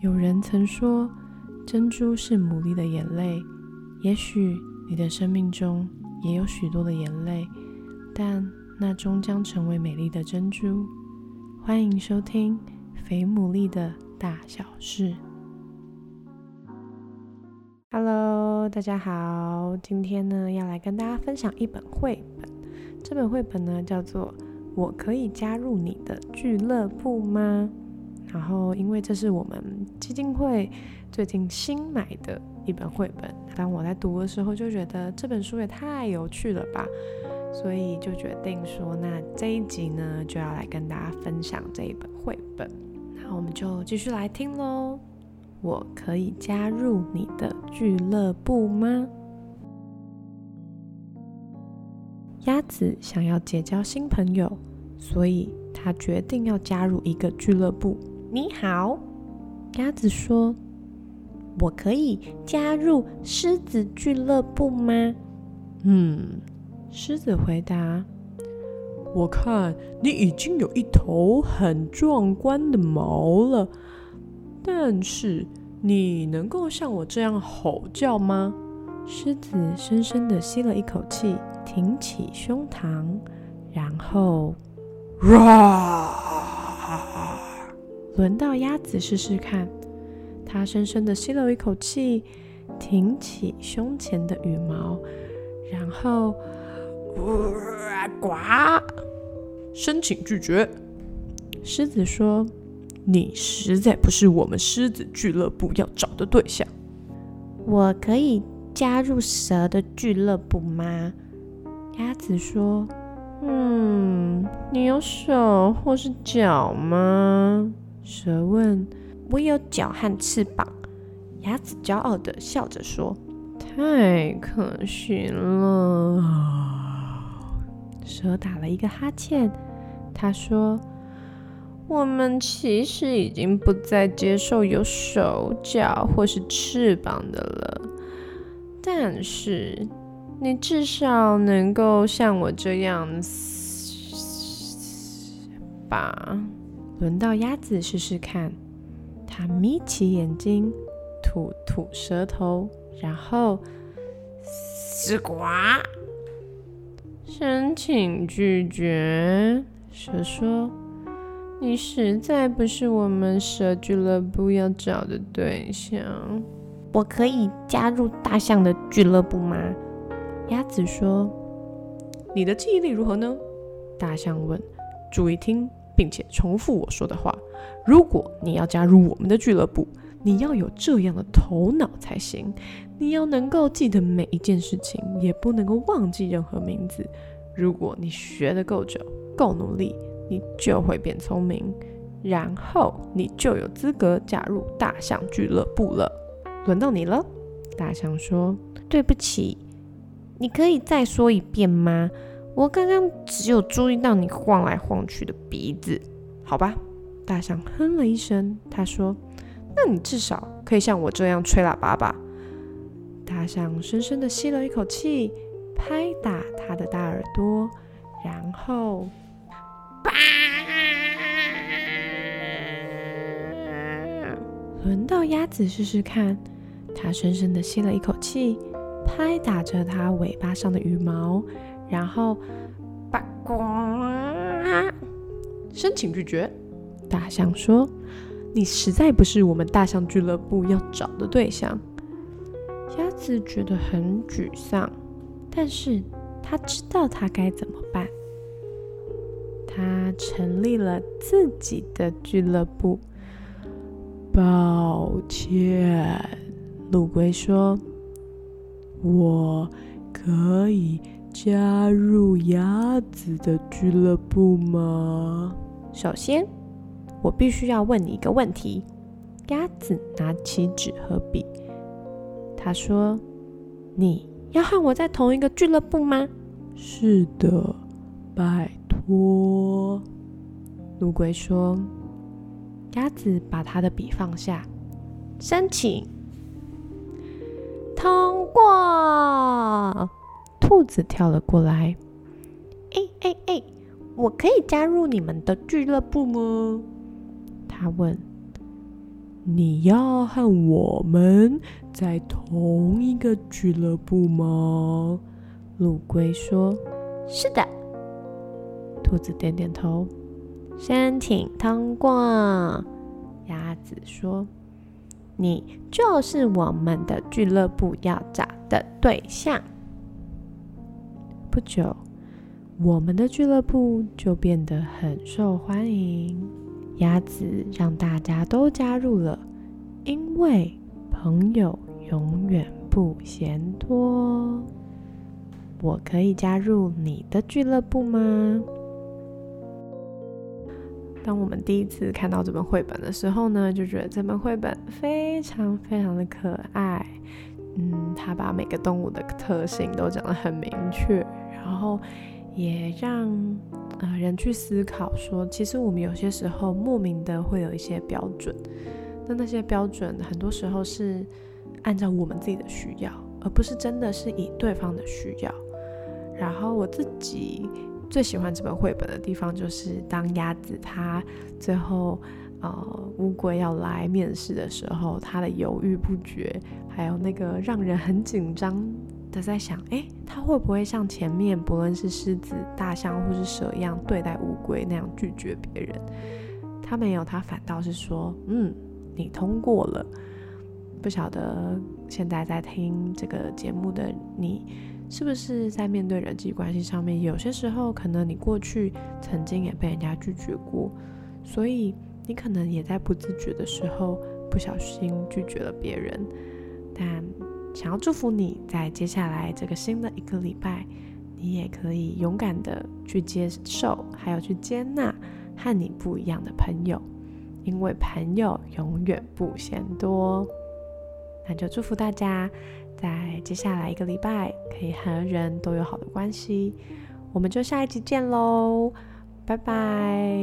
有人曾说，珍珠是牡蛎的眼泪。也许你的生命中也有许多的眼泪，但那终将成为美丽的珍珠。欢迎收听《肥牡蛎的大小事》。Hello，大家好，今天呢要来跟大家分享一本绘本。这本绘本呢叫做《我可以加入你的俱乐部吗》。然后，因为这是我们基金会最近新买的一本绘本，当我在读的时候就觉得这本书也太有趣了吧，所以就决定说，那这一集呢就要来跟大家分享这一本绘本。那我们就继续来听喽。我可以加入你的俱乐部吗？鸭子想要结交新朋友，所以他决定要加入一个俱乐部。你好，鸭子说：“我可以加入狮子俱乐部吗？”嗯，狮子回答：“我看你已经有一头很壮观的毛了，但是你能够像我这样吼叫吗？”狮子深深的吸了一口气，挺起胸膛，然后，哇！轮到鸭子试试看，它深深的吸了一口气，挺起胸前的羽毛，然后，呱！申请拒绝。狮子说：“你实在不是我们狮子俱乐部要找的对象。”我可以加入蛇的俱乐部吗？鸭子说：“嗯，你有手或是脚吗？”蛇问：“我有脚和翅膀。”鸭子骄傲的笑着说：“太可惜了。”蛇打了一个哈欠，他说：“我们其实已经不再接受有手脚或是翅膀的了，但是你至少能够像我这样吧。”轮到鸭子试试看，它眯起眼睛，吐吐舌头，然后嘶呱，申请拒绝。蛇说：“你实在不是我们蛇俱乐部要找的对象。”我可以加入大象的俱乐部吗？鸭子说：“你的记忆力如何呢？”大象问：“注意听。”并且重复我说的话。如果你要加入我们的俱乐部，你要有这样的头脑才行。你要能够记得每一件事情，也不能够忘记任何名字。如果你学得够久、够努力，你就会变聪明，然后你就有资格加入大象俱乐部了。轮到你了，大象说：“对不起，你可以再说一遍吗？”我刚刚只有注意到你晃来晃去的鼻子，好吧？大象哼了一声，他说：“那你至少可以像我这样吹喇叭吧？”大象深深的吸了一口气，拍打他的大耳朵，然后，叭！轮到鸭子试试看，它深深的吸了一口气，拍打着它尾巴上的羽毛。然后，八卦，申请拒绝。大象说：“你实在不是我们大象俱乐部要找的对象。”鸭子觉得很沮丧，但是他知道他该怎么办。他成立了自己的俱乐部。抱歉，陆龟说：“我可以。”加入鸭子的俱乐部吗？首先，我必须要问你一个问题。鸭子拿起纸和笔，他说：“你要和我在同一个俱乐部吗？”“是的，拜托。”乌龟说。鸭子把他的笔放下，申请通过。兔子跳了过来，哎哎哎，我可以加入你们的俱乐部吗？他问。你要和我们在同一个俱乐部吗？陆龟说：“是的。”兔子点点头，申请通过。鸭子说：“你就是我们的俱乐部要找的对象。”不久，我们的俱乐部就变得很受欢迎。鸭子让大家都加入了，因为朋友永远不嫌多。我可以加入你的俱乐部吗？当我们第一次看到这本绘本的时候呢，就觉得这本绘本非常非常的可爱。嗯，它把每个动物的特性都讲得很明确，然后也让呃人去思考说，其实我们有些时候莫名的会有一些标准，那那些标准很多时候是按照我们自己的需要，而不是真的是以对方的需要。然后我自己最喜欢这本绘本的地方，就是当鸭子它最后呃乌龟要来面试的时候，它的犹豫不决，还有那个让人很紧张的在想，哎，他会不会像前面不论是狮子、大象或是蛇一样对待乌龟那样拒绝别人？他没有，他反倒是说，嗯，你通过了。不晓得现在在听这个节目的你。是不是在面对人际关系上面，有些时候可能你过去曾经也被人家拒绝过，所以你可能也在不自觉的时候不小心拒绝了别人。但想要祝福你在接下来这个新的一个礼拜，你也可以勇敢的去接受，还有去接纳和你不一样的朋友，因为朋友永远不嫌多。那就祝福大家。在接下来一个礼拜，可以和人都有好的关系。我们就下一集见喽，拜拜。